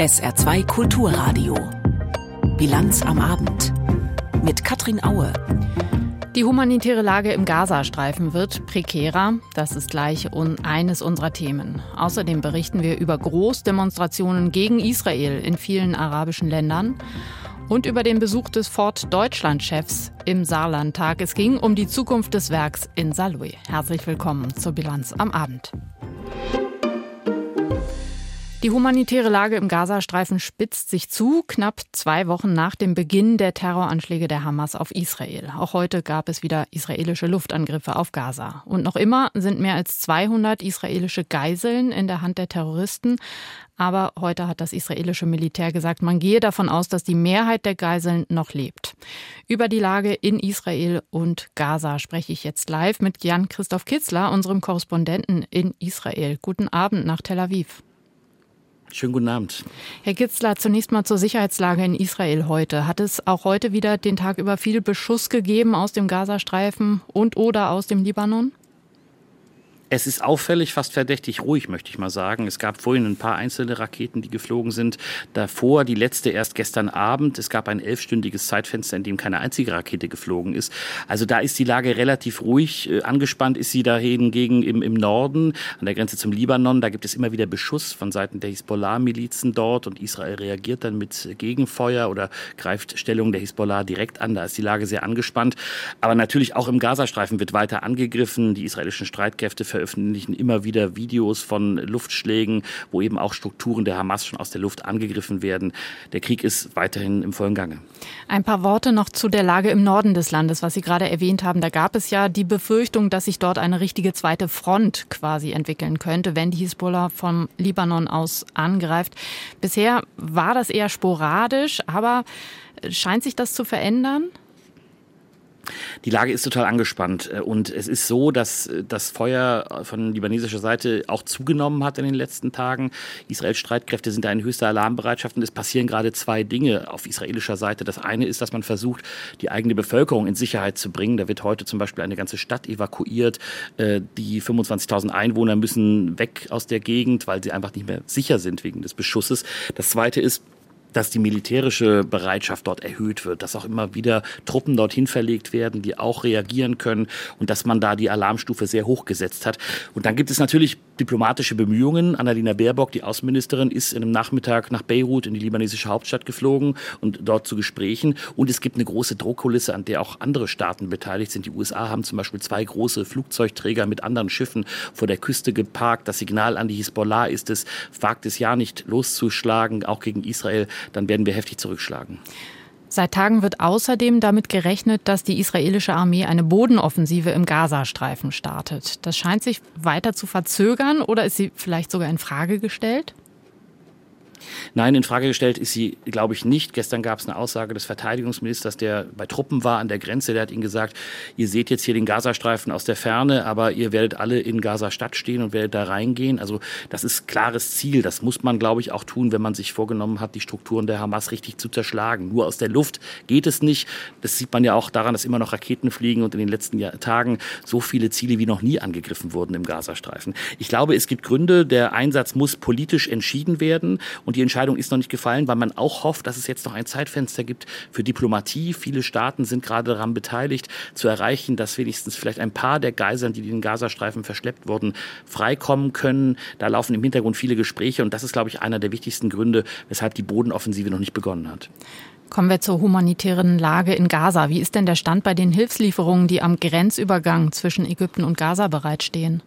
SR2 Kulturradio. Bilanz am Abend. Mit Katrin Aue. Die humanitäre Lage im Gazastreifen wird prekärer. Das ist gleich eines unserer Themen. Außerdem berichten wir über Großdemonstrationen gegen Israel in vielen arabischen Ländern und über den Besuch des Ford Deutschland-Chefs im Saarlandtag. Es ging um die Zukunft des Werks in Saarlouis. Herzlich willkommen zur Bilanz am Abend. Die humanitäre Lage im Gazastreifen spitzt sich zu, knapp zwei Wochen nach dem Beginn der Terroranschläge der Hamas auf Israel. Auch heute gab es wieder israelische Luftangriffe auf Gaza. Und noch immer sind mehr als 200 israelische Geiseln in der Hand der Terroristen. Aber heute hat das israelische Militär gesagt, man gehe davon aus, dass die Mehrheit der Geiseln noch lebt. Über die Lage in Israel und Gaza spreche ich jetzt live mit Jan-Christoph Kitzler, unserem Korrespondenten in Israel. Guten Abend nach Tel Aviv. Schönen guten Abend. Herr Kitzler, zunächst mal zur Sicherheitslage in Israel heute. Hat es auch heute wieder den Tag über viel Beschuss gegeben aus dem Gazastreifen und oder aus dem Libanon? Es ist auffällig, fast verdächtig ruhig, möchte ich mal sagen. Es gab vorhin ein paar einzelne Raketen, die geflogen sind. Davor die letzte erst gestern Abend. Es gab ein elfstündiges Zeitfenster, in dem keine einzige Rakete geflogen ist. Also da ist die Lage relativ ruhig. Äh, angespannt ist sie da hingegen im, im Norden, an der Grenze zum Libanon. Da gibt es immer wieder Beschuss von Seiten der Hisbollah-Milizen dort und Israel reagiert dann mit Gegenfeuer oder greift Stellung der Hisbollah direkt an. Da ist die Lage sehr angespannt. Aber natürlich auch im Gazastreifen wird weiter angegriffen. Die israelischen Streitkräfte veröffentlichen immer wieder Videos von Luftschlägen, wo eben auch Strukturen der Hamas schon aus der Luft angegriffen werden. Der Krieg ist weiterhin im vollen Gange. Ein paar Worte noch zu der Lage im Norden des Landes, was Sie gerade erwähnt haben. Da gab es ja die Befürchtung, dass sich dort eine richtige zweite Front quasi entwickeln könnte, wenn die Hisbollah vom Libanon aus angreift. Bisher war das eher sporadisch, aber scheint sich das zu verändern? Die Lage ist total angespannt äh, und es ist so, dass äh, das Feuer von libanesischer Seite auch zugenommen hat in den letzten Tagen. Israels Streitkräfte sind da in höchster Alarmbereitschaft und es passieren gerade zwei Dinge auf israelischer Seite. Das eine ist, dass man versucht, die eigene Bevölkerung in Sicherheit zu bringen. Da wird heute zum Beispiel eine ganze Stadt evakuiert. Äh, die 25.000 Einwohner müssen weg aus der Gegend, weil sie einfach nicht mehr sicher sind wegen des Beschusses. Das zweite ist, dass die militärische Bereitschaft dort erhöht wird, dass auch immer wieder Truppen dorthin verlegt werden, die auch reagieren können und dass man da die Alarmstufe sehr hoch gesetzt hat. Und dann gibt es natürlich diplomatische Bemühungen. Annalena Baerbock, die Außenministerin, ist in einem Nachmittag nach Beirut in die libanesische Hauptstadt geflogen und dort zu Gesprächen. Und es gibt eine große Druckkulisse, an der auch andere Staaten beteiligt sind. Die USA haben zum Beispiel zwei große Flugzeugträger mit anderen Schiffen vor der Küste geparkt. Das Signal an die Hisbollah ist es, wagt es ja nicht loszuschlagen, auch gegen Israel dann werden wir heftig zurückschlagen. Seit Tagen wird außerdem damit gerechnet, dass die israelische Armee eine Bodenoffensive im Gazastreifen startet. Das scheint sich weiter zu verzögern oder ist sie vielleicht sogar in Frage gestellt? Nein, in Frage gestellt ist sie, glaube ich, nicht. Gestern gab es eine Aussage des Verteidigungsministers, der bei Truppen war an der Grenze. Der hat ihnen gesagt, ihr seht jetzt hier den Gazastreifen aus der Ferne, aber ihr werdet alle in Gaza-Stadt stehen und werdet da reingehen. Also das ist klares Ziel. Das muss man, glaube ich, auch tun, wenn man sich vorgenommen hat, die Strukturen der Hamas richtig zu zerschlagen. Nur aus der Luft geht es nicht. Das sieht man ja auch daran, dass immer noch Raketen fliegen und in den letzten Tagen so viele Ziele wie noch nie angegriffen wurden im Gazastreifen. Ich glaube, es gibt Gründe. Der Einsatz muss politisch entschieden werden und die Entscheidung ist noch nicht gefallen, weil man auch hofft, dass es jetzt noch ein Zeitfenster gibt für Diplomatie. Viele Staaten sind gerade daran beteiligt, zu erreichen, dass wenigstens vielleicht ein paar der Geiseln, die in den Gazastreifen verschleppt wurden, freikommen können. Da laufen im Hintergrund viele Gespräche und das ist, glaube ich, einer der wichtigsten Gründe, weshalb die Bodenoffensive noch nicht begonnen hat. Kommen wir zur humanitären Lage in Gaza. Wie ist denn der Stand bei den Hilfslieferungen, die am Grenzübergang zwischen Ägypten und Gaza bereitstehen?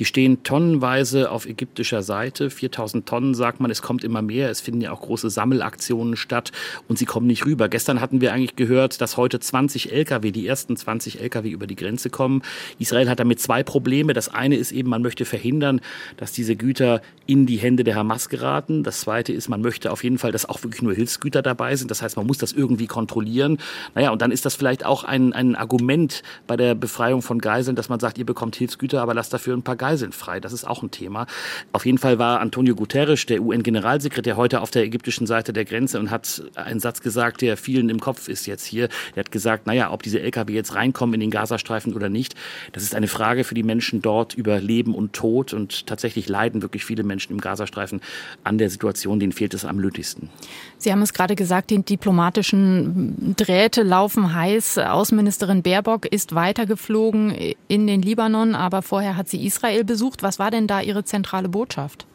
Die stehen tonnenweise auf ägyptischer Seite. 4000 Tonnen sagt man, es kommt immer mehr. Es finden ja auch große Sammelaktionen statt und sie kommen nicht rüber. Gestern hatten wir eigentlich gehört, dass heute 20 Lkw, die ersten 20 Lkw über die Grenze kommen. Israel hat damit zwei Probleme. Das eine ist eben, man möchte verhindern, dass diese Güter in die Hände der Hamas geraten. Das zweite ist, man möchte auf jeden Fall, dass auch wirklich nur Hilfsgüter dabei sind. Das heißt, man muss das irgendwie kontrollieren. Naja, und dann ist das vielleicht auch ein, ein Argument bei der Befreiung von Geiseln, dass man sagt, ihr bekommt Hilfsgüter, aber lasst dafür ein paar Geiseln Geiseln frei. Das ist auch ein Thema. Auf jeden Fall war Antonio Guterres, der UN-Generalsekretär, heute auf der ägyptischen Seite der Grenze und hat einen Satz gesagt, der vielen im Kopf ist jetzt hier. Er hat gesagt, naja, ob diese Lkw jetzt reinkommen in den Gazastreifen oder nicht, das ist eine Frage für die Menschen dort über Leben und Tod. Und tatsächlich leiden wirklich viele Menschen im Gazastreifen an der Situation, denen fehlt es am nötigsten. Sie haben es gerade gesagt, die diplomatischen Drähte laufen heiß. Außenministerin Baerbock ist weitergeflogen in den Libanon, aber vorher hat sie Israel besucht. Was war denn da ihre zentrale Botschaft?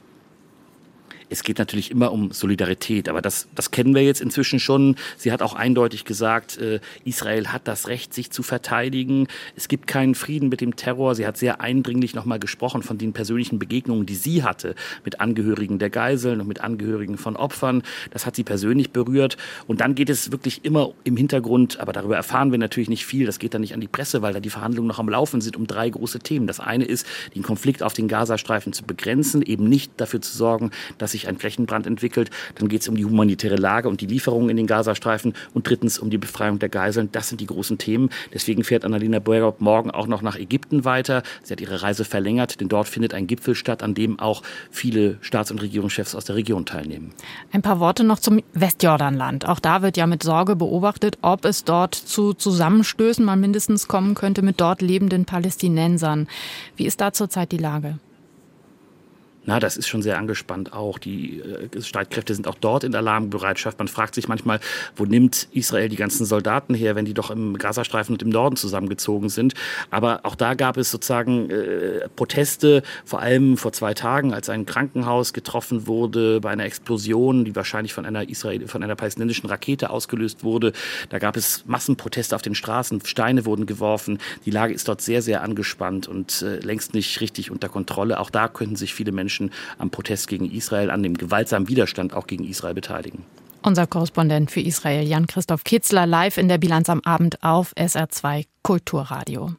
Es geht natürlich immer um Solidarität, aber das, das kennen wir jetzt inzwischen schon. Sie hat auch eindeutig gesagt, äh, Israel hat das Recht, sich zu verteidigen. Es gibt keinen Frieden mit dem Terror. Sie hat sehr eindringlich nochmal gesprochen von den persönlichen Begegnungen, die sie hatte mit Angehörigen der Geiseln und mit Angehörigen von Opfern. Das hat sie persönlich berührt. Und dann geht es wirklich immer im Hintergrund, aber darüber erfahren wir natürlich nicht viel. Das geht dann nicht an die Presse, weil da die Verhandlungen noch am Laufen sind um drei große Themen. Das eine ist, den Konflikt auf den Gazastreifen zu begrenzen, eben nicht dafür zu sorgen, dass sich ein Flächenbrand entwickelt. Dann geht es um die humanitäre Lage und die Lieferungen in den Gazastreifen. Und drittens um die Befreiung der Geiseln. Das sind die großen Themen. Deswegen fährt Annalena Baerbock morgen auch noch nach Ägypten weiter. Sie hat ihre Reise verlängert, denn dort findet ein Gipfel statt, an dem auch viele Staats- und Regierungschefs aus der Region teilnehmen. Ein paar Worte noch zum Westjordanland. Auch da wird ja mit Sorge beobachtet, ob es dort zu Zusammenstößen mal mindestens kommen könnte mit dort lebenden Palästinensern. Wie ist da zurzeit die Lage? Na, das ist schon sehr angespannt auch. Die äh, Streitkräfte sind auch dort in Alarmbereitschaft. Man fragt sich manchmal, wo nimmt Israel die ganzen Soldaten her, wenn die doch im Gazastreifen und im Norden zusammengezogen sind. Aber auch da gab es sozusagen äh, Proteste, vor allem vor zwei Tagen, als ein Krankenhaus getroffen wurde bei einer Explosion, die wahrscheinlich von einer Israel, von einer palästinensischen Rakete ausgelöst wurde. Da gab es Massenproteste auf den Straßen, Steine wurden geworfen. Die Lage ist dort sehr, sehr angespannt und äh, längst nicht richtig unter Kontrolle. Auch da könnten sich viele Menschen Menschen am Protest gegen Israel, an dem gewaltsamen Widerstand auch gegen Israel beteiligen. Unser Korrespondent für Israel, Jan-Christoph Kitzler, live in der Bilanz am Abend auf SR2 Kulturradio.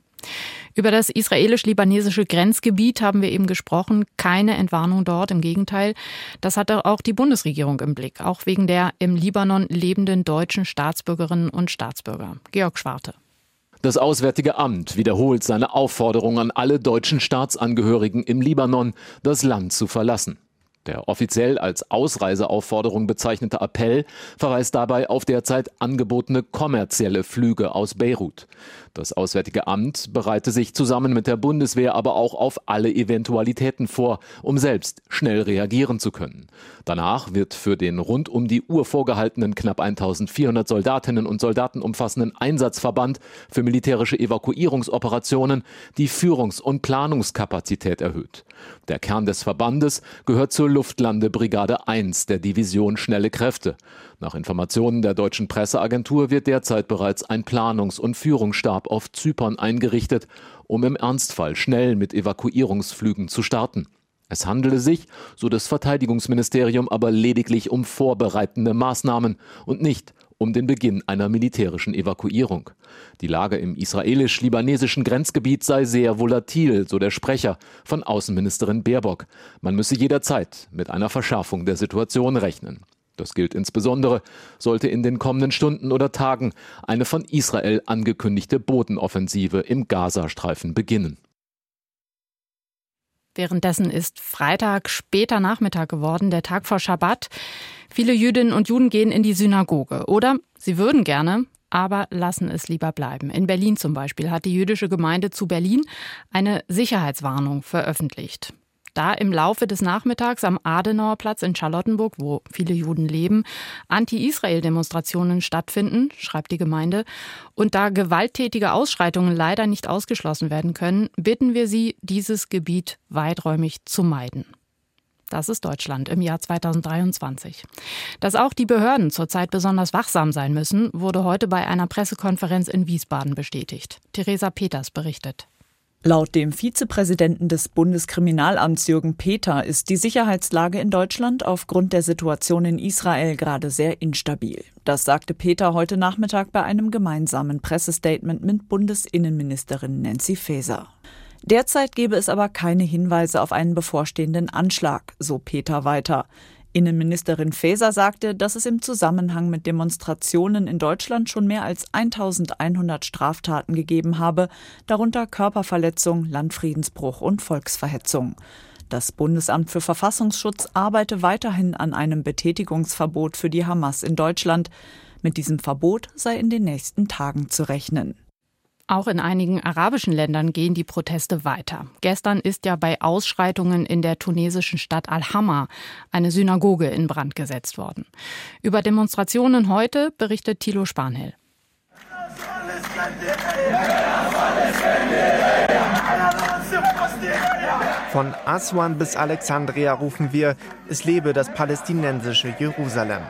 Über das israelisch-libanesische Grenzgebiet haben wir eben gesprochen. Keine Entwarnung dort, im Gegenteil. Das hatte auch die Bundesregierung im Blick, auch wegen der im Libanon lebenden deutschen Staatsbürgerinnen und Staatsbürger. Georg Schwarte. Das Auswärtige Amt wiederholt seine Aufforderung an alle deutschen Staatsangehörigen im Libanon, das Land zu verlassen. Der offiziell als Ausreiseaufforderung bezeichnete Appell verweist dabei auf derzeit angebotene kommerzielle Flüge aus Beirut. Das Auswärtige Amt bereite sich zusammen mit der Bundeswehr aber auch auf alle Eventualitäten vor, um selbst schnell reagieren zu können. Danach wird für den rund um die Uhr vorgehaltenen knapp 1400 Soldatinnen und Soldaten umfassenden Einsatzverband für militärische Evakuierungsoperationen die Führungs- und Planungskapazität erhöht. Der Kern des Verbandes gehört zur Luftlandebrigade 1 der Division Schnelle Kräfte. Nach Informationen der deutschen Presseagentur wird derzeit bereits ein Planungs- und Führungsstab auf Zypern eingerichtet, um im Ernstfall schnell mit Evakuierungsflügen zu starten. Es handele sich, so das Verteidigungsministerium, aber lediglich um vorbereitende Maßnahmen und nicht um den Beginn einer militärischen Evakuierung. Die Lage im israelisch-libanesischen Grenzgebiet sei sehr volatil, so der Sprecher von Außenministerin Baerbock. Man müsse jederzeit mit einer Verschärfung der Situation rechnen. Das gilt insbesondere, sollte in den kommenden Stunden oder Tagen eine von Israel angekündigte Bodenoffensive im Gazastreifen beginnen. Währenddessen ist Freitag später Nachmittag geworden, der Tag vor Schabbat. Viele Jüdinnen und Juden gehen in die Synagoge oder sie würden gerne, aber lassen es lieber bleiben. In Berlin zum Beispiel hat die jüdische Gemeinde zu Berlin eine Sicherheitswarnung veröffentlicht da im Laufe des Nachmittags am Adenauerplatz in Charlottenburg, wo viele Juden leben, Anti-Israel-Demonstrationen stattfinden, schreibt die Gemeinde, und da gewalttätige Ausschreitungen leider nicht ausgeschlossen werden können, bitten wir Sie, dieses Gebiet weiträumig zu meiden. Das ist Deutschland im Jahr 2023. Dass auch die Behörden zurzeit besonders wachsam sein müssen, wurde heute bei einer Pressekonferenz in Wiesbaden bestätigt. Theresa Peters berichtet. Laut dem Vizepräsidenten des Bundeskriminalamts Jürgen Peter ist die Sicherheitslage in Deutschland aufgrund der Situation in Israel gerade sehr instabil. Das sagte Peter heute Nachmittag bei einem gemeinsamen Pressestatement mit Bundesinnenministerin Nancy Faeser. Derzeit gebe es aber keine Hinweise auf einen bevorstehenden Anschlag, so Peter weiter. Innenministerin Faeser sagte, dass es im Zusammenhang mit Demonstrationen in Deutschland schon mehr als 1100 Straftaten gegeben habe, darunter Körperverletzung, Landfriedensbruch und Volksverhetzung. Das Bundesamt für Verfassungsschutz arbeite weiterhin an einem Betätigungsverbot für die Hamas in Deutschland. Mit diesem Verbot sei in den nächsten Tagen zu rechnen. Auch in einigen arabischen Ländern gehen die Proteste weiter. Gestern ist ja bei Ausschreitungen in der tunesischen Stadt Al-Hamma eine Synagoge in Brand gesetzt worden. Über Demonstrationen heute berichtet Thilo Spanhell. Von Aswan bis Alexandria rufen wir, es lebe das palästinensische Jerusalem.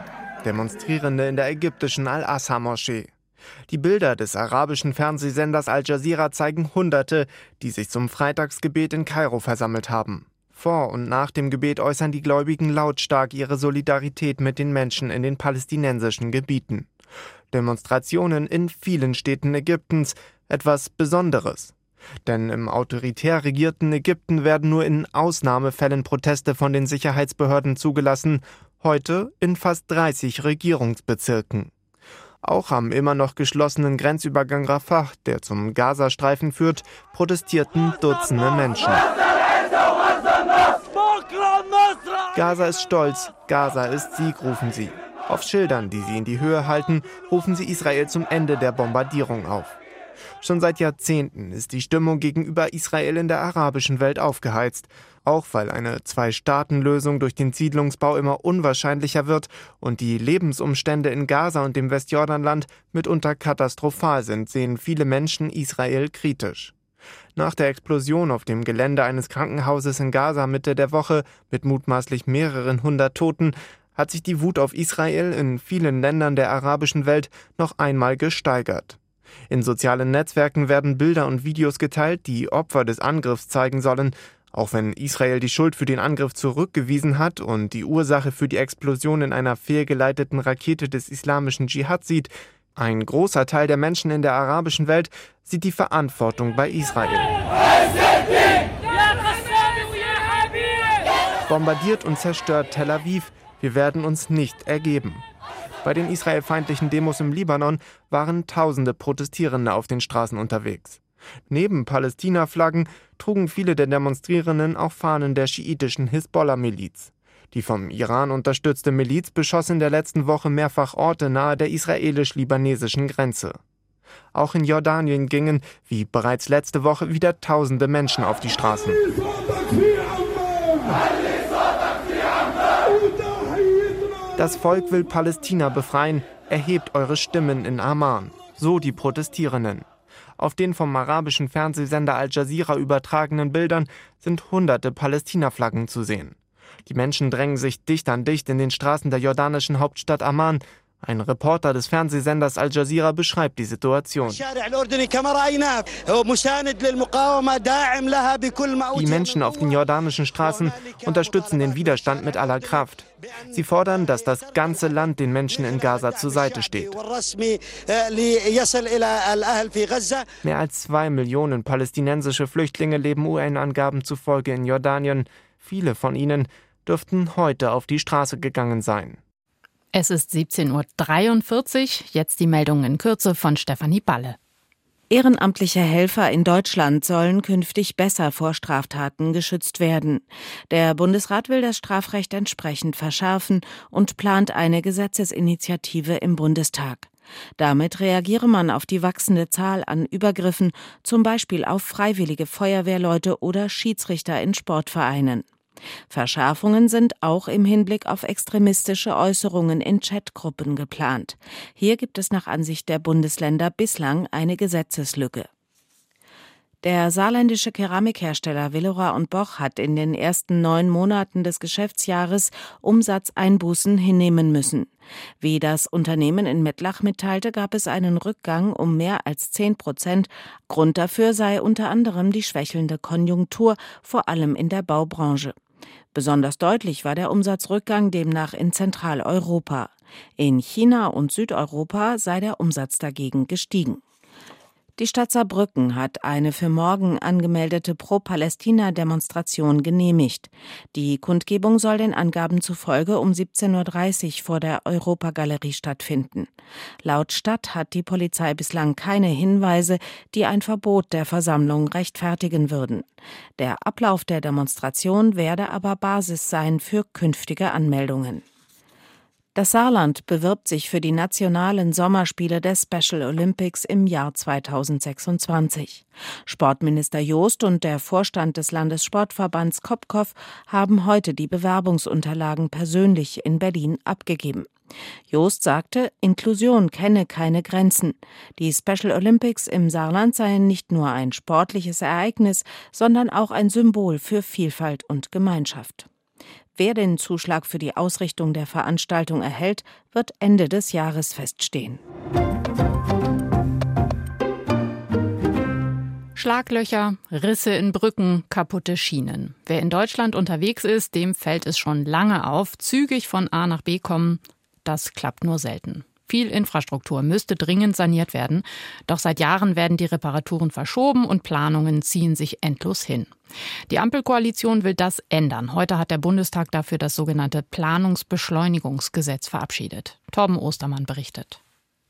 Demonstrierende in der ägyptischen Al-Assa-Moschee. Die Bilder des arabischen Fernsehsenders Al Jazeera zeigen Hunderte, die sich zum Freitagsgebet in Kairo versammelt haben. Vor und nach dem Gebet äußern die Gläubigen lautstark ihre Solidarität mit den Menschen in den palästinensischen Gebieten. Demonstrationen in vielen Städten Ägyptens, etwas Besonderes. Denn im autoritär regierten Ägypten werden nur in Ausnahmefällen Proteste von den Sicherheitsbehörden zugelassen, heute in fast 30 Regierungsbezirken. Auch am immer noch geschlossenen Grenzübergang Rafah, der zum Gazastreifen führt, protestierten Dutzende Menschen. Gaza ist stolz, Gaza ist Sieg, rufen sie. Auf Schildern, die sie in die Höhe halten, rufen sie Israel zum Ende der Bombardierung auf. Schon seit Jahrzehnten ist die Stimmung gegenüber Israel in der arabischen Welt aufgeheizt, auch weil eine Zwei-Staaten-Lösung durch den Siedlungsbau immer unwahrscheinlicher wird und die Lebensumstände in Gaza und dem Westjordanland mitunter katastrophal sind, sehen viele Menschen Israel kritisch. Nach der Explosion auf dem Gelände eines Krankenhauses in Gaza Mitte der Woche mit mutmaßlich mehreren hundert Toten hat sich die Wut auf Israel in vielen Ländern der arabischen Welt noch einmal gesteigert. In sozialen Netzwerken werden Bilder und Videos geteilt, die Opfer des Angriffs zeigen sollen. Auch wenn Israel die Schuld für den Angriff zurückgewiesen hat und die Ursache für die Explosion in einer fehlgeleiteten Rakete des islamischen Dschihad sieht, ein großer Teil der Menschen in der arabischen Welt sieht die Verantwortung bei Israel. Bombardiert und zerstört Tel Aviv. Wir werden uns nicht ergeben. Bei den israelfeindlichen Demos im Libanon waren tausende Protestierende auf den Straßen unterwegs. Neben Palästina-Flaggen trugen viele der Demonstrierenden auch Fahnen der schiitischen Hisbollah-Miliz. Die vom Iran unterstützte Miliz beschoss in der letzten Woche mehrfach Orte nahe der israelisch-libanesischen Grenze. Auch in Jordanien gingen, wie bereits letzte Woche, wieder tausende Menschen auf die Straßen. Das Volk will Palästina befreien, erhebt eure Stimmen in Amman. So die Protestierenden. Auf den vom arabischen Fernsehsender Al Jazeera übertragenen Bildern sind hunderte Palästina-Flaggen zu sehen. Die Menschen drängen sich dicht an dicht in den Straßen der jordanischen Hauptstadt Amman, ein Reporter des Fernsehsenders Al Jazeera beschreibt die Situation. Die Menschen auf den jordanischen Straßen unterstützen den Widerstand mit aller Kraft. Sie fordern, dass das ganze Land den Menschen in Gaza zur Seite steht. Mehr als zwei Millionen palästinensische Flüchtlinge leben UN-Angaben zufolge in Jordanien. Viele von ihnen dürften heute auf die Straße gegangen sein. Es ist 17.43 Uhr. Jetzt die Meldungen in Kürze von Stefanie Balle. Ehrenamtliche Helfer in Deutschland sollen künftig besser vor Straftaten geschützt werden. Der Bundesrat will das Strafrecht entsprechend verschärfen und plant eine Gesetzesinitiative im Bundestag. Damit reagiere man auf die wachsende Zahl an Übergriffen, zum Beispiel auf freiwillige Feuerwehrleute oder Schiedsrichter in Sportvereinen. Verschärfungen sind auch im Hinblick auf extremistische Äußerungen in Chatgruppen geplant. Hier gibt es nach Ansicht der Bundesländer bislang eine Gesetzeslücke. Der saarländische Keramikhersteller Willora und Boch hat in den ersten neun Monaten des Geschäftsjahres Umsatzeinbußen hinnehmen müssen. Wie das Unternehmen in Mettlach mitteilte, gab es einen Rückgang um mehr als zehn Prozent. Grund dafür sei unter anderem die schwächelnde Konjunktur, vor allem in der Baubranche. Besonders deutlich war der Umsatzrückgang demnach in Zentraleuropa. In China und Südeuropa sei der Umsatz dagegen gestiegen. Die Stadt Saarbrücken hat eine für morgen angemeldete Pro-Palästina-Demonstration genehmigt. Die Kundgebung soll den Angaben zufolge um 17.30 Uhr vor der Europagalerie stattfinden. Laut Stadt hat die Polizei bislang keine Hinweise, die ein Verbot der Versammlung rechtfertigen würden. Der Ablauf der Demonstration werde aber Basis sein für künftige Anmeldungen. Das Saarland bewirbt sich für die nationalen Sommerspiele des Special Olympics im Jahr 2026. Sportminister Joost und der Vorstand des Landessportverbands Kopkow haben heute die Bewerbungsunterlagen persönlich in Berlin abgegeben. Joost sagte, Inklusion kenne keine Grenzen. Die Special Olympics im Saarland seien nicht nur ein sportliches Ereignis, sondern auch ein Symbol für Vielfalt und Gemeinschaft. Wer den Zuschlag für die Ausrichtung der Veranstaltung erhält, wird Ende des Jahres feststehen. Schlaglöcher, Risse in Brücken, kaputte Schienen. Wer in Deutschland unterwegs ist, dem fällt es schon lange auf. Zügig von A nach B kommen, das klappt nur selten. Viel Infrastruktur müsste dringend saniert werden, doch seit Jahren werden die Reparaturen verschoben und Planungen ziehen sich endlos hin. Die Ampelkoalition will das ändern. Heute hat der Bundestag dafür das sogenannte Planungsbeschleunigungsgesetz verabschiedet. Torben Ostermann berichtet.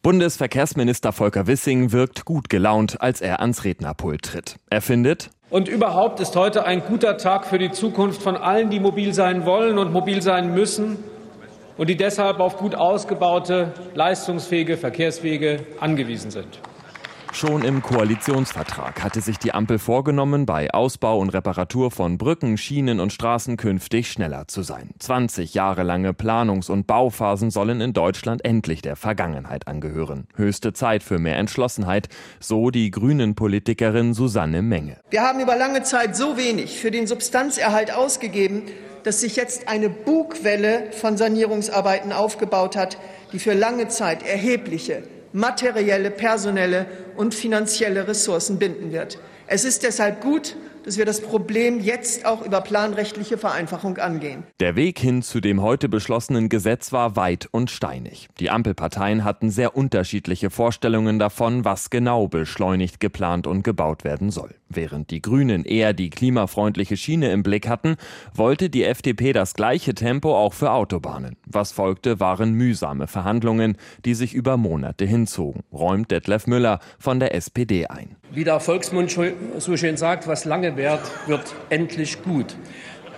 Bundesverkehrsminister Volker Wissing wirkt gut gelaunt, als er ans Rednerpult tritt. Er findet, und überhaupt ist heute ein guter Tag für die Zukunft von allen, die mobil sein wollen und mobil sein müssen und die deshalb auf gut ausgebaute, leistungsfähige Verkehrswege angewiesen sind. Schon im Koalitionsvertrag hatte sich die Ampel vorgenommen, bei Ausbau und Reparatur von Brücken, Schienen und Straßen künftig schneller zu sein. 20 Jahre lange Planungs- und Bauphasen sollen in Deutschland endlich der Vergangenheit angehören. Höchste Zeit für mehr Entschlossenheit, so die grünen Politikerin Susanne Menge. Wir haben über lange Zeit so wenig für den Substanzerhalt ausgegeben, dass sich jetzt eine Bugwelle von Sanierungsarbeiten aufgebaut hat, die für lange Zeit erhebliche materielle, personelle und finanzielle Ressourcen binden wird. Es ist deshalb gut, dass wir das Problem jetzt auch über planrechtliche Vereinfachung angehen. Der Weg hin zu dem heute beschlossenen Gesetz war weit und steinig. Die Ampelparteien hatten sehr unterschiedliche Vorstellungen davon, was genau beschleunigt geplant und gebaut werden soll. Während die Grünen eher die klimafreundliche Schiene im Blick hatten, wollte die FDP das gleiche Tempo auch für Autobahnen. Was folgte, waren mühsame Verhandlungen, die sich über Monate hinzogen, räumt Detlef Müller von der SPD ein. Wie der Volksmund so schön sagt, was lange währt, wird endlich gut.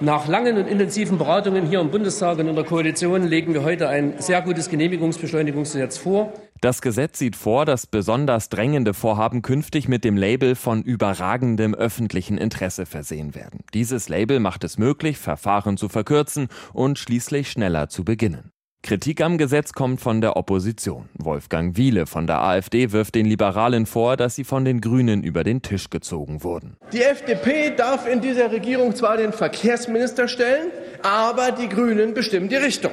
Nach langen und intensiven Beratungen hier im Bundestag und in der Koalition legen wir heute ein sehr gutes Genehmigungsbeschleunigungsgesetz vor. Das Gesetz sieht vor, dass besonders drängende Vorhaben künftig mit dem Label von überragendem öffentlichen Interesse versehen werden. Dieses Label macht es möglich, Verfahren zu verkürzen und schließlich schneller zu beginnen. Kritik am Gesetz kommt von der Opposition. Wolfgang Wiele von der AfD wirft den Liberalen vor, dass sie von den Grünen über den Tisch gezogen wurden. Die FDP darf in dieser Regierung zwar den Verkehrsminister stellen, aber die Grünen bestimmen die Richtung.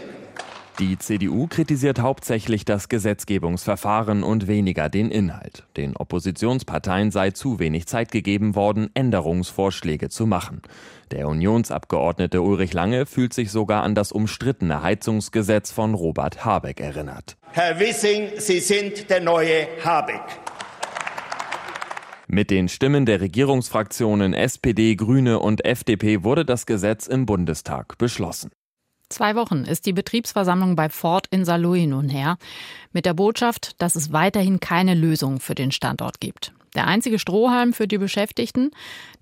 Die CDU kritisiert hauptsächlich das Gesetzgebungsverfahren und weniger den Inhalt. Den Oppositionsparteien sei zu wenig Zeit gegeben worden, Änderungsvorschläge zu machen. Der Unionsabgeordnete Ulrich Lange fühlt sich sogar an das umstrittene Heizungsgesetz von Robert Habeck erinnert. Herr Wissing, Sie sind der neue Habeck. Mit den Stimmen der Regierungsfraktionen SPD, Grüne und FDP wurde das Gesetz im Bundestag beschlossen. Zwei Wochen ist die Betriebsversammlung bei Ford in Saarlouis nun her, mit der Botschaft, dass es weiterhin keine Lösung für den Standort gibt. Der einzige Strohhalm für die Beschäftigten,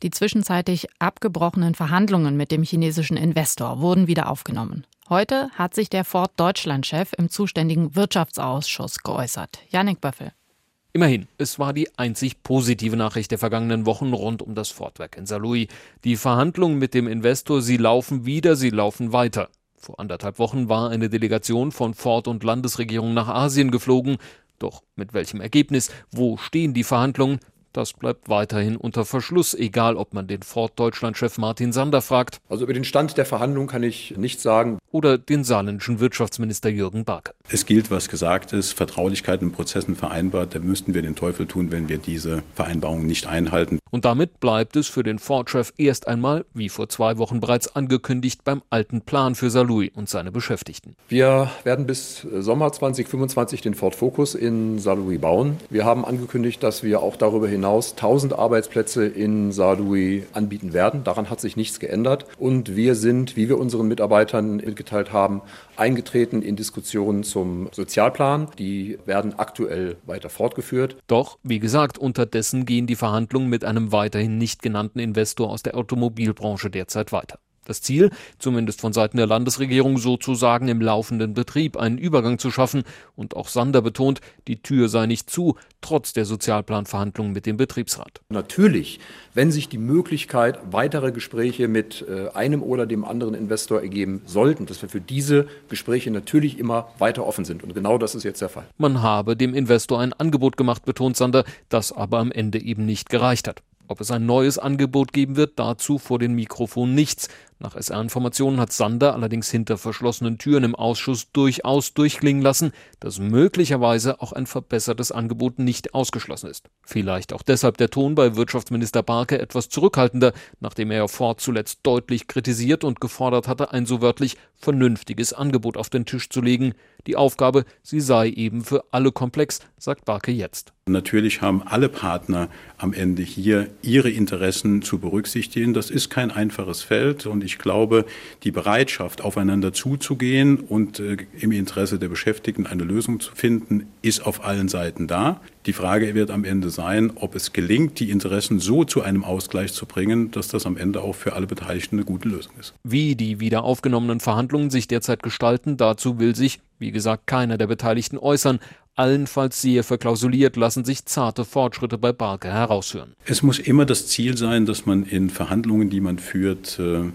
die zwischenzeitlich abgebrochenen Verhandlungen mit dem chinesischen Investor wurden wieder aufgenommen. Heute hat sich der Ford Deutschland-Chef im zuständigen Wirtschaftsausschuss geäußert. Janik Böffel. Immerhin, es war die einzig positive Nachricht der vergangenen Wochen rund um das Fordwerk in Saarlouis. Die Verhandlungen mit dem Investor, sie laufen wieder, sie laufen weiter. Vor anderthalb Wochen war eine Delegation von Ford und Landesregierung nach Asien geflogen. Doch mit welchem Ergebnis? Wo stehen die Verhandlungen? Das bleibt weiterhin unter Verschluss, egal ob man den Ford-Deutschland-Chef Martin Sander fragt. Also über den Stand der Verhandlungen kann ich nichts sagen. Oder den saarländischen Wirtschaftsminister Jürgen Barke. Es gilt, was gesagt ist, Vertraulichkeit in Prozessen vereinbart. Da müssten wir den Teufel tun, wenn wir diese Vereinbarungen nicht einhalten. Und damit bleibt es für den Ford-Chef erst einmal, wie vor zwei Wochen bereits angekündigt, beim alten Plan für Saarlouis und seine Beschäftigten. Wir werden bis Sommer 2025 den Ford Focus in Saarlouis bauen. Wir haben angekündigt, dass wir auch darüber hinaus 1000 Arbeitsplätze in Saarlouis anbieten werden. Daran hat sich nichts geändert. Und wir sind, wie wir unseren Mitarbeitern mitgeteilt haben, eingetreten in Diskussionen zum Sozialplan. Die werden aktuell weiter fortgeführt. Doch, wie gesagt, unterdessen gehen die Verhandlungen mit einem weiterhin nicht genannten Investor aus der Automobilbranche derzeit weiter. Das Ziel, zumindest von Seiten der Landesregierung sozusagen im laufenden Betrieb einen Übergang zu schaffen und auch Sander betont, die Tür sei nicht zu, trotz der Sozialplanverhandlungen mit dem Betriebsrat. Natürlich, wenn sich die Möglichkeit weitere Gespräche mit äh, einem oder dem anderen Investor ergeben sollten, dass wir für diese Gespräche natürlich immer weiter offen sind. Und genau das ist jetzt der Fall. Man habe dem Investor ein Angebot gemacht, betont Sander, das aber am Ende eben nicht gereicht hat. Ob es ein neues Angebot geben wird, dazu vor den Mikrofonen nichts. Nach SR-Informationen hat Sander allerdings hinter verschlossenen Türen im Ausschuss durchaus durchklingen lassen, dass möglicherweise auch ein verbessertes Angebot nicht ausgeschlossen ist. Vielleicht auch deshalb der Ton bei Wirtschaftsminister Barke etwas zurückhaltender, nachdem er Ford zuletzt deutlich kritisiert und gefordert hatte, ein so wörtlich vernünftiges Angebot auf den Tisch zu legen. Die Aufgabe, sie sei eben für alle komplex, sagt Barke jetzt. Natürlich haben alle Partner am Ende hier ihre Interessen zu berücksichtigen. Das ist kein einfaches Feld und ich glaube, die Bereitschaft, aufeinander zuzugehen und äh, im Interesse der Beschäftigten eine Lösung zu finden, ist auf allen Seiten da. Die Frage wird am Ende sein, ob es gelingt, die Interessen so zu einem Ausgleich zu bringen, dass das am Ende auch für alle Beteiligten eine gute Lösung ist. Wie die wieder aufgenommenen Verhandlungen sich derzeit gestalten, dazu will sich, wie gesagt, keiner der Beteiligten äußern. Allenfalls sehr verklausuliert lassen sich zarte Fortschritte bei Barke heraushören. Es muss immer das Ziel sein, dass man in Verhandlungen, die man führt, äh,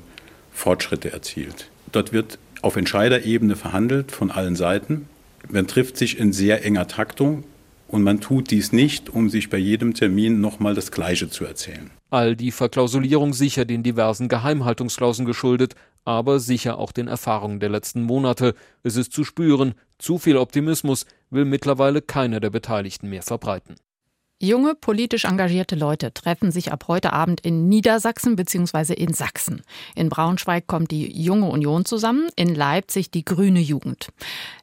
Fortschritte erzielt. Dort wird auf Entscheiderebene verhandelt von allen Seiten. Man trifft sich in sehr enger Taktung und man tut dies nicht, um sich bei jedem Termin nochmal das Gleiche zu erzählen. All die Verklausulierung sicher den diversen Geheimhaltungsklauseln geschuldet, aber sicher auch den Erfahrungen der letzten Monate. Es ist zu spüren, zu viel Optimismus will mittlerweile keiner der Beteiligten mehr verbreiten. Junge, politisch engagierte Leute treffen sich ab heute Abend in Niedersachsen bzw. in Sachsen. In Braunschweig kommt die Junge Union zusammen, in Leipzig die Grüne Jugend.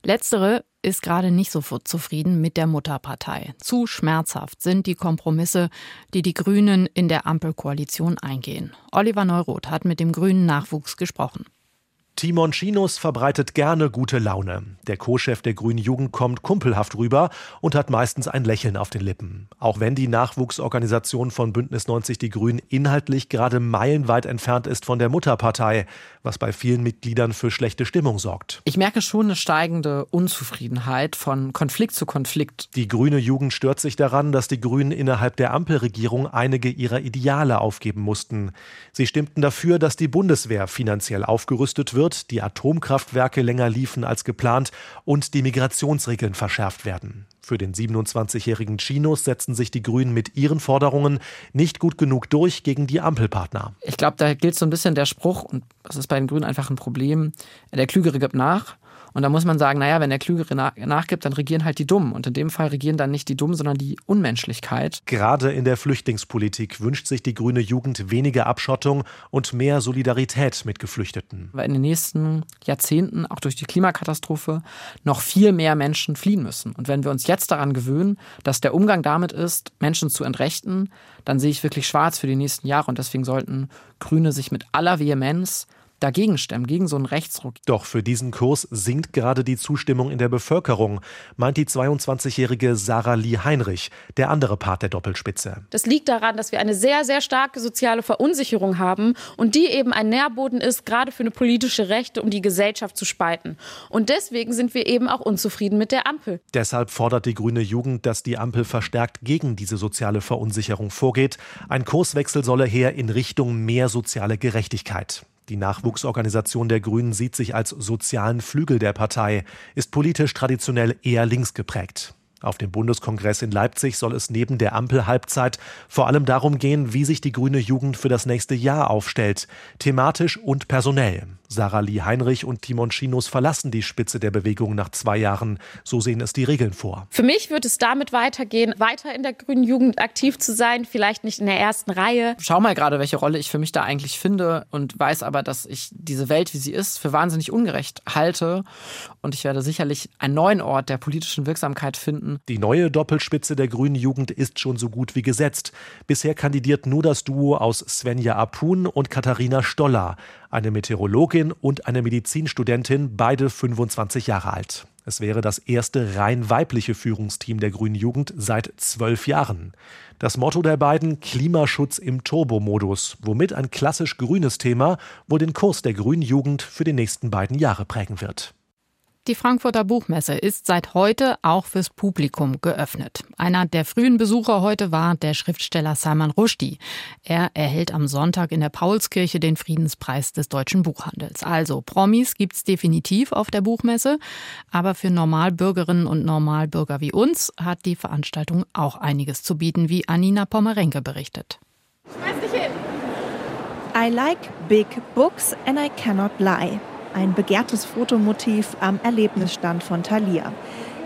Letztere ist gerade nicht so zufrieden mit der Mutterpartei. Zu schmerzhaft sind die Kompromisse, die die Grünen in der Ampelkoalition eingehen. Oliver Neuroth hat mit dem grünen Nachwuchs gesprochen. Timon Chinos verbreitet gerne gute Laune. Der Co-Chef der Grünen Jugend kommt kumpelhaft rüber und hat meistens ein Lächeln auf den Lippen. Auch wenn die Nachwuchsorganisation von Bündnis 90 Die Grünen inhaltlich gerade meilenweit entfernt ist von der Mutterpartei, was bei vielen Mitgliedern für schlechte Stimmung sorgt. Ich merke schon eine steigende Unzufriedenheit von Konflikt zu Konflikt. Die grüne Jugend stört sich daran, dass die Grünen innerhalb der Ampelregierung einige ihrer Ideale aufgeben mussten. Sie stimmten dafür, dass die Bundeswehr finanziell aufgerüstet wird wird, die Atomkraftwerke länger liefen als geplant und die Migrationsregeln verschärft werden. Für den 27-jährigen Chinos setzen sich die Grünen mit ihren Forderungen nicht gut genug durch gegen die Ampelpartner. Ich glaube, da gilt so ein bisschen der Spruch, und das ist bei den Grünen einfach ein Problem, der Klügere gibt nach. Und da muss man sagen, naja, wenn der Klügere nachgibt, dann regieren halt die Dummen. Und in dem Fall regieren dann nicht die Dummen, sondern die Unmenschlichkeit. Gerade in der Flüchtlingspolitik wünscht sich die grüne Jugend weniger Abschottung und mehr Solidarität mit Geflüchteten. Weil in den nächsten Jahrzehnten, auch durch die Klimakatastrophe, noch viel mehr Menschen fliehen müssen. Und wenn wir uns jetzt daran gewöhnen, dass der Umgang damit ist, Menschen zu entrechten, dann sehe ich wirklich schwarz für die nächsten Jahre. Und deswegen sollten Grüne sich mit aller Vehemenz dagegen stemmen, gegen so einen Rechtsruck. Doch für diesen Kurs sinkt gerade die Zustimmung in der Bevölkerung, meint die 22-jährige Sarah Lee Heinrich, der andere Part der Doppelspitze. Das liegt daran, dass wir eine sehr, sehr starke soziale Verunsicherung haben und die eben ein Nährboden ist, gerade für eine politische Rechte, um die Gesellschaft zu spalten. Und deswegen sind wir eben auch unzufrieden mit der Ampel. Deshalb fordert die grüne Jugend, dass die Ampel verstärkt gegen diese soziale Verunsicherung vorgeht. Ein Kurswechsel solle her in Richtung mehr soziale Gerechtigkeit. Die Nachwuchsorganisation der Grünen sieht sich als sozialen Flügel der Partei, ist politisch traditionell eher links geprägt. Auf dem Bundeskongress in Leipzig soll es neben der Ampelhalbzeit vor allem darum gehen, wie sich die grüne Jugend für das nächste Jahr aufstellt, thematisch und personell. Sarah Lee Heinrich und Timon Chinos verlassen die Spitze der Bewegung nach zwei Jahren. So sehen es die Regeln vor. Für mich wird es damit weitergehen, weiter in der grünen Jugend aktiv zu sein, vielleicht nicht in der ersten Reihe. Schau mal gerade, welche Rolle ich für mich da eigentlich finde und weiß aber, dass ich diese Welt, wie sie ist, für wahnsinnig ungerecht halte. Und ich werde sicherlich einen neuen Ort der politischen Wirksamkeit finden. Die neue Doppelspitze der grünen Jugend ist schon so gut wie gesetzt. Bisher kandidiert nur das Duo aus Svenja Apun und Katharina Stoller eine Meteorologin und eine Medizinstudentin, beide 25 Jahre alt. Es wäre das erste rein weibliche Führungsteam der Grünen Jugend seit zwölf Jahren. Das Motto der beiden Klimaschutz im Turbomodus, womit ein klassisch grünes Thema wohl den Kurs der Grünen Jugend für die nächsten beiden Jahre prägen wird. Die Frankfurter Buchmesse ist seit heute auch fürs Publikum geöffnet. Einer der frühen Besucher heute war der Schriftsteller Salman Rushdie. Er erhält am Sonntag in der Paulskirche den Friedenspreis des deutschen Buchhandels. Also Promis gibt's definitiv auf der Buchmesse, aber für Normalbürgerinnen und Normalbürger wie uns hat die Veranstaltung auch einiges zu bieten, wie Anina Pommerenke berichtet. Schmeiß dich hin. I like big books and I cannot lie ein begehrtes Fotomotiv am Erlebnisstand von Thalia.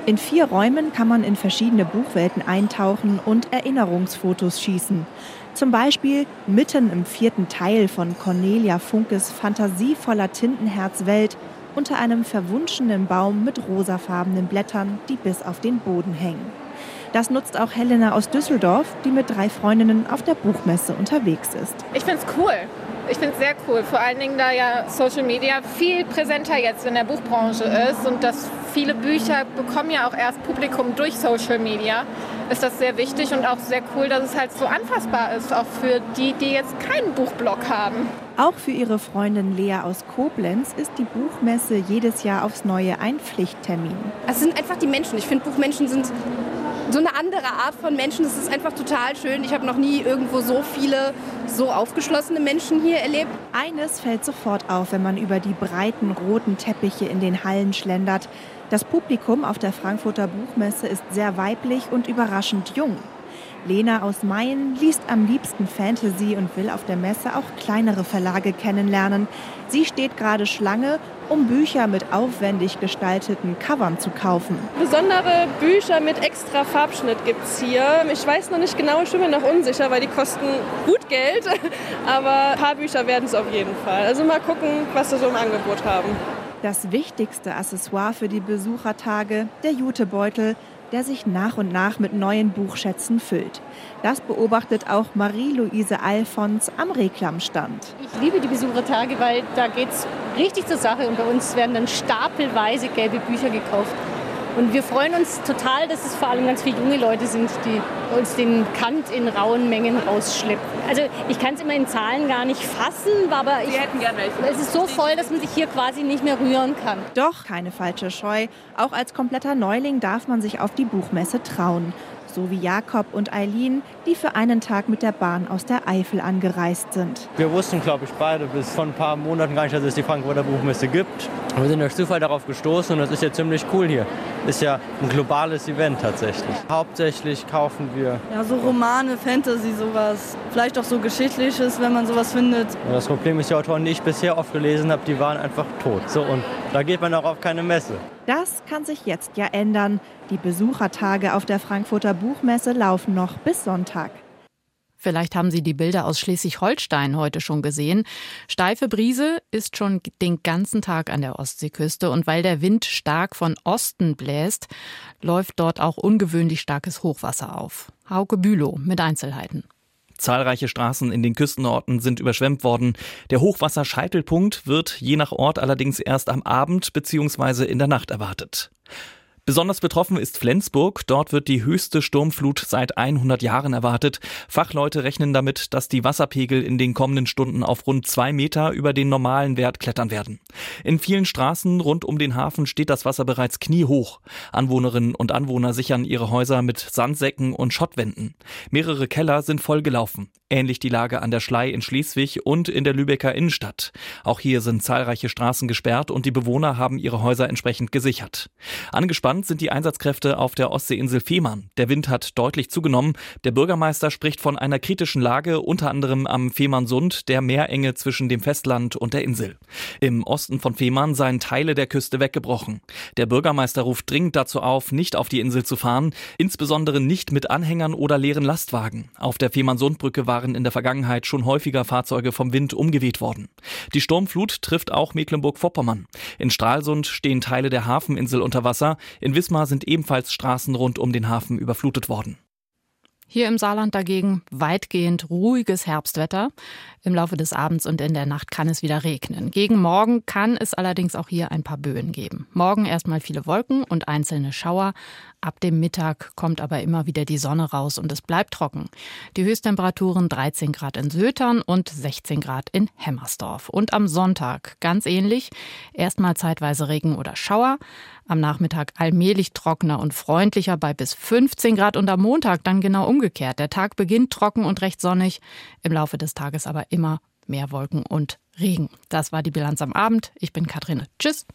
In vier Räumen kann man in verschiedene Buchwelten eintauchen und Erinnerungsfotos schießen. Zum Beispiel mitten im vierten Teil von Cornelia Funkes fantasievoller Tintenherzwelt unter einem verwunschenen Baum mit rosafarbenen Blättern, die bis auf den Boden hängen. Das nutzt auch Helena aus Düsseldorf, die mit drei Freundinnen auf der Buchmesse unterwegs ist. Ich finde es cool. Ich finde es sehr cool, vor allen Dingen, da ja Social Media viel präsenter jetzt in der Buchbranche ist und dass viele Bücher bekommen ja auch erst Publikum durch Social Media, ist das sehr wichtig und auch sehr cool, dass es halt so anfassbar ist, auch für die, die jetzt keinen Buchblog haben. Auch für ihre Freundin Lea aus Koblenz ist die Buchmesse jedes Jahr aufs Neue ein Pflichttermin. Es sind einfach die Menschen. Ich finde, Buchmenschen sind so eine andere Art von Menschen. Das ist einfach total schön. Ich habe noch nie irgendwo so viele so aufgeschlossene Menschen hier erlebt. Eines fällt sofort auf, wenn man über die breiten roten Teppiche in den Hallen schlendert. Das Publikum auf der Frankfurter Buchmesse ist sehr weiblich und überraschend jung. Lena aus Mayen liest am liebsten Fantasy und will auf der Messe auch kleinere Verlage kennenlernen. Sie steht gerade Schlange, um Bücher mit aufwendig gestalteten Covern zu kaufen. Besondere Bücher mit extra Farbschnitt gibt es hier. Ich weiß noch nicht genau, ich bin mir noch unsicher, weil die kosten gut Geld. Aber ein paar Bücher werden es auf jeden Fall. Also mal gucken, was sie so im Angebot haben. Das wichtigste Accessoire für die Besuchertage, der Jutebeutel, der sich nach und nach mit neuen Buchschätzen füllt. Das beobachtet auch Marie-Louise Alfons am Reklamstand. Ich liebe die Besuchertage, weil da geht es richtig zur Sache und bei uns werden dann stapelweise gelbe Bücher gekauft. Und wir freuen uns total, dass es vor allem ganz viele junge Leute sind, die uns den Kant in rauen Mengen rausschleppen. Also ich kann es immer in Zahlen gar nicht fassen, aber ich, es ist so voll, dass man sich hier quasi nicht mehr rühren kann. Doch keine falsche Scheu. Auch als kompletter Neuling darf man sich auf die Buchmesse trauen so wie Jakob und Eileen, die für einen Tag mit der Bahn aus der Eifel angereist sind. Wir wussten, glaube ich, beide bis vor ein paar Monaten gar nicht, dass es die Frankfurter Buchmesse gibt. Wir sind durch Zufall darauf gestoßen und das ist ja ziemlich cool hier. Ist ja ein globales Event tatsächlich. Hauptsächlich kaufen wir. Ja, so Romane, Fantasy, sowas. Vielleicht auch so Geschichtliches, wenn man sowas findet. Und das Problem ist, die Autoren, die ich bisher oft gelesen habe, die waren einfach tot. So, und da geht man auch auf keine Messe. Das kann sich jetzt ja ändern. Die Besuchertage auf der Frankfurter Buchmesse laufen noch bis Sonntag. Vielleicht haben Sie die Bilder aus Schleswig-Holstein heute schon gesehen. Steife Brise ist schon den ganzen Tag an der Ostseeküste und weil der Wind stark von Osten bläst, läuft dort auch ungewöhnlich starkes Hochwasser auf. Hauke Bülow mit Einzelheiten. Zahlreiche Straßen in den Küstenorten sind überschwemmt worden. Der Hochwasserscheitelpunkt wird je nach Ort allerdings erst am Abend bzw. in der Nacht erwartet. Besonders betroffen ist Flensburg. Dort wird die höchste Sturmflut seit 100 Jahren erwartet. Fachleute rechnen damit, dass die Wasserpegel in den kommenden Stunden auf rund zwei Meter über den normalen Wert klettern werden. In vielen Straßen rund um den Hafen steht das Wasser bereits kniehoch. Anwohnerinnen und Anwohner sichern ihre Häuser mit Sandsäcken und Schottwänden. Mehrere Keller sind voll gelaufen. Ähnlich die Lage an der Schlei in Schleswig und in der Lübecker Innenstadt. Auch hier sind zahlreiche Straßen gesperrt und die Bewohner haben ihre Häuser entsprechend gesichert. Angespannt Gespannt sind die Einsatzkräfte auf der Ostseeinsel Fehmarn. Der Wind hat deutlich zugenommen. Der Bürgermeister spricht von einer kritischen Lage, unter anderem am Fehmarnsund, der Meerenge zwischen dem Festland und der Insel. Im Osten von Fehmarn seien Teile der Küste weggebrochen. Der Bürgermeister ruft dringend dazu auf, nicht auf die Insel zu fahren, insbesondere nicht mit Anhängern oder leeren Lastwagen. Auf der Fehmarnsundbrücke waren in der Vergangenheit schon häufiger Fahrzeuge vom Wind umgeweht worden. Die Sturmflut trifft auch Mecklenburg-Vorpommern. In Stralsund stehen Teile der Hafeninsel unter Wasser. In Wismar sind ebenfalls Straßen rund um den Hafen überflutet worden. Hier im Saarland dagegen weitgehend ruhiges Herbstwetter. Im Laufe des Abends und in der Nacht kann es wieder regnen. Gegen Morgen kann es allerdings auch hier ein paar Böen geben. Morgen erstmal viele Wolken und einzelne Schauer. Ab dem Mittag kommt aber immer wieder die Sonne raus und es bleibt trocken. Die Höchsttemperaturen 13 Grad in Sötern und 16 Grad in Hemmersdorf. Und am Sonntag ganz ähnlich. Erstmal zeitweise Regen oder Schauer. Am Nachmittag allmählich trockener und freundlicher bei bis 15 Grad und am Montag dann genau umgekehrt. Der Tag beginnt trocken und recht sonnig, im Laufe des Tages aber immer mehr Wolken und Regen. Das war die Bilanz am Abend. Ich bin Katrin. Tschüss.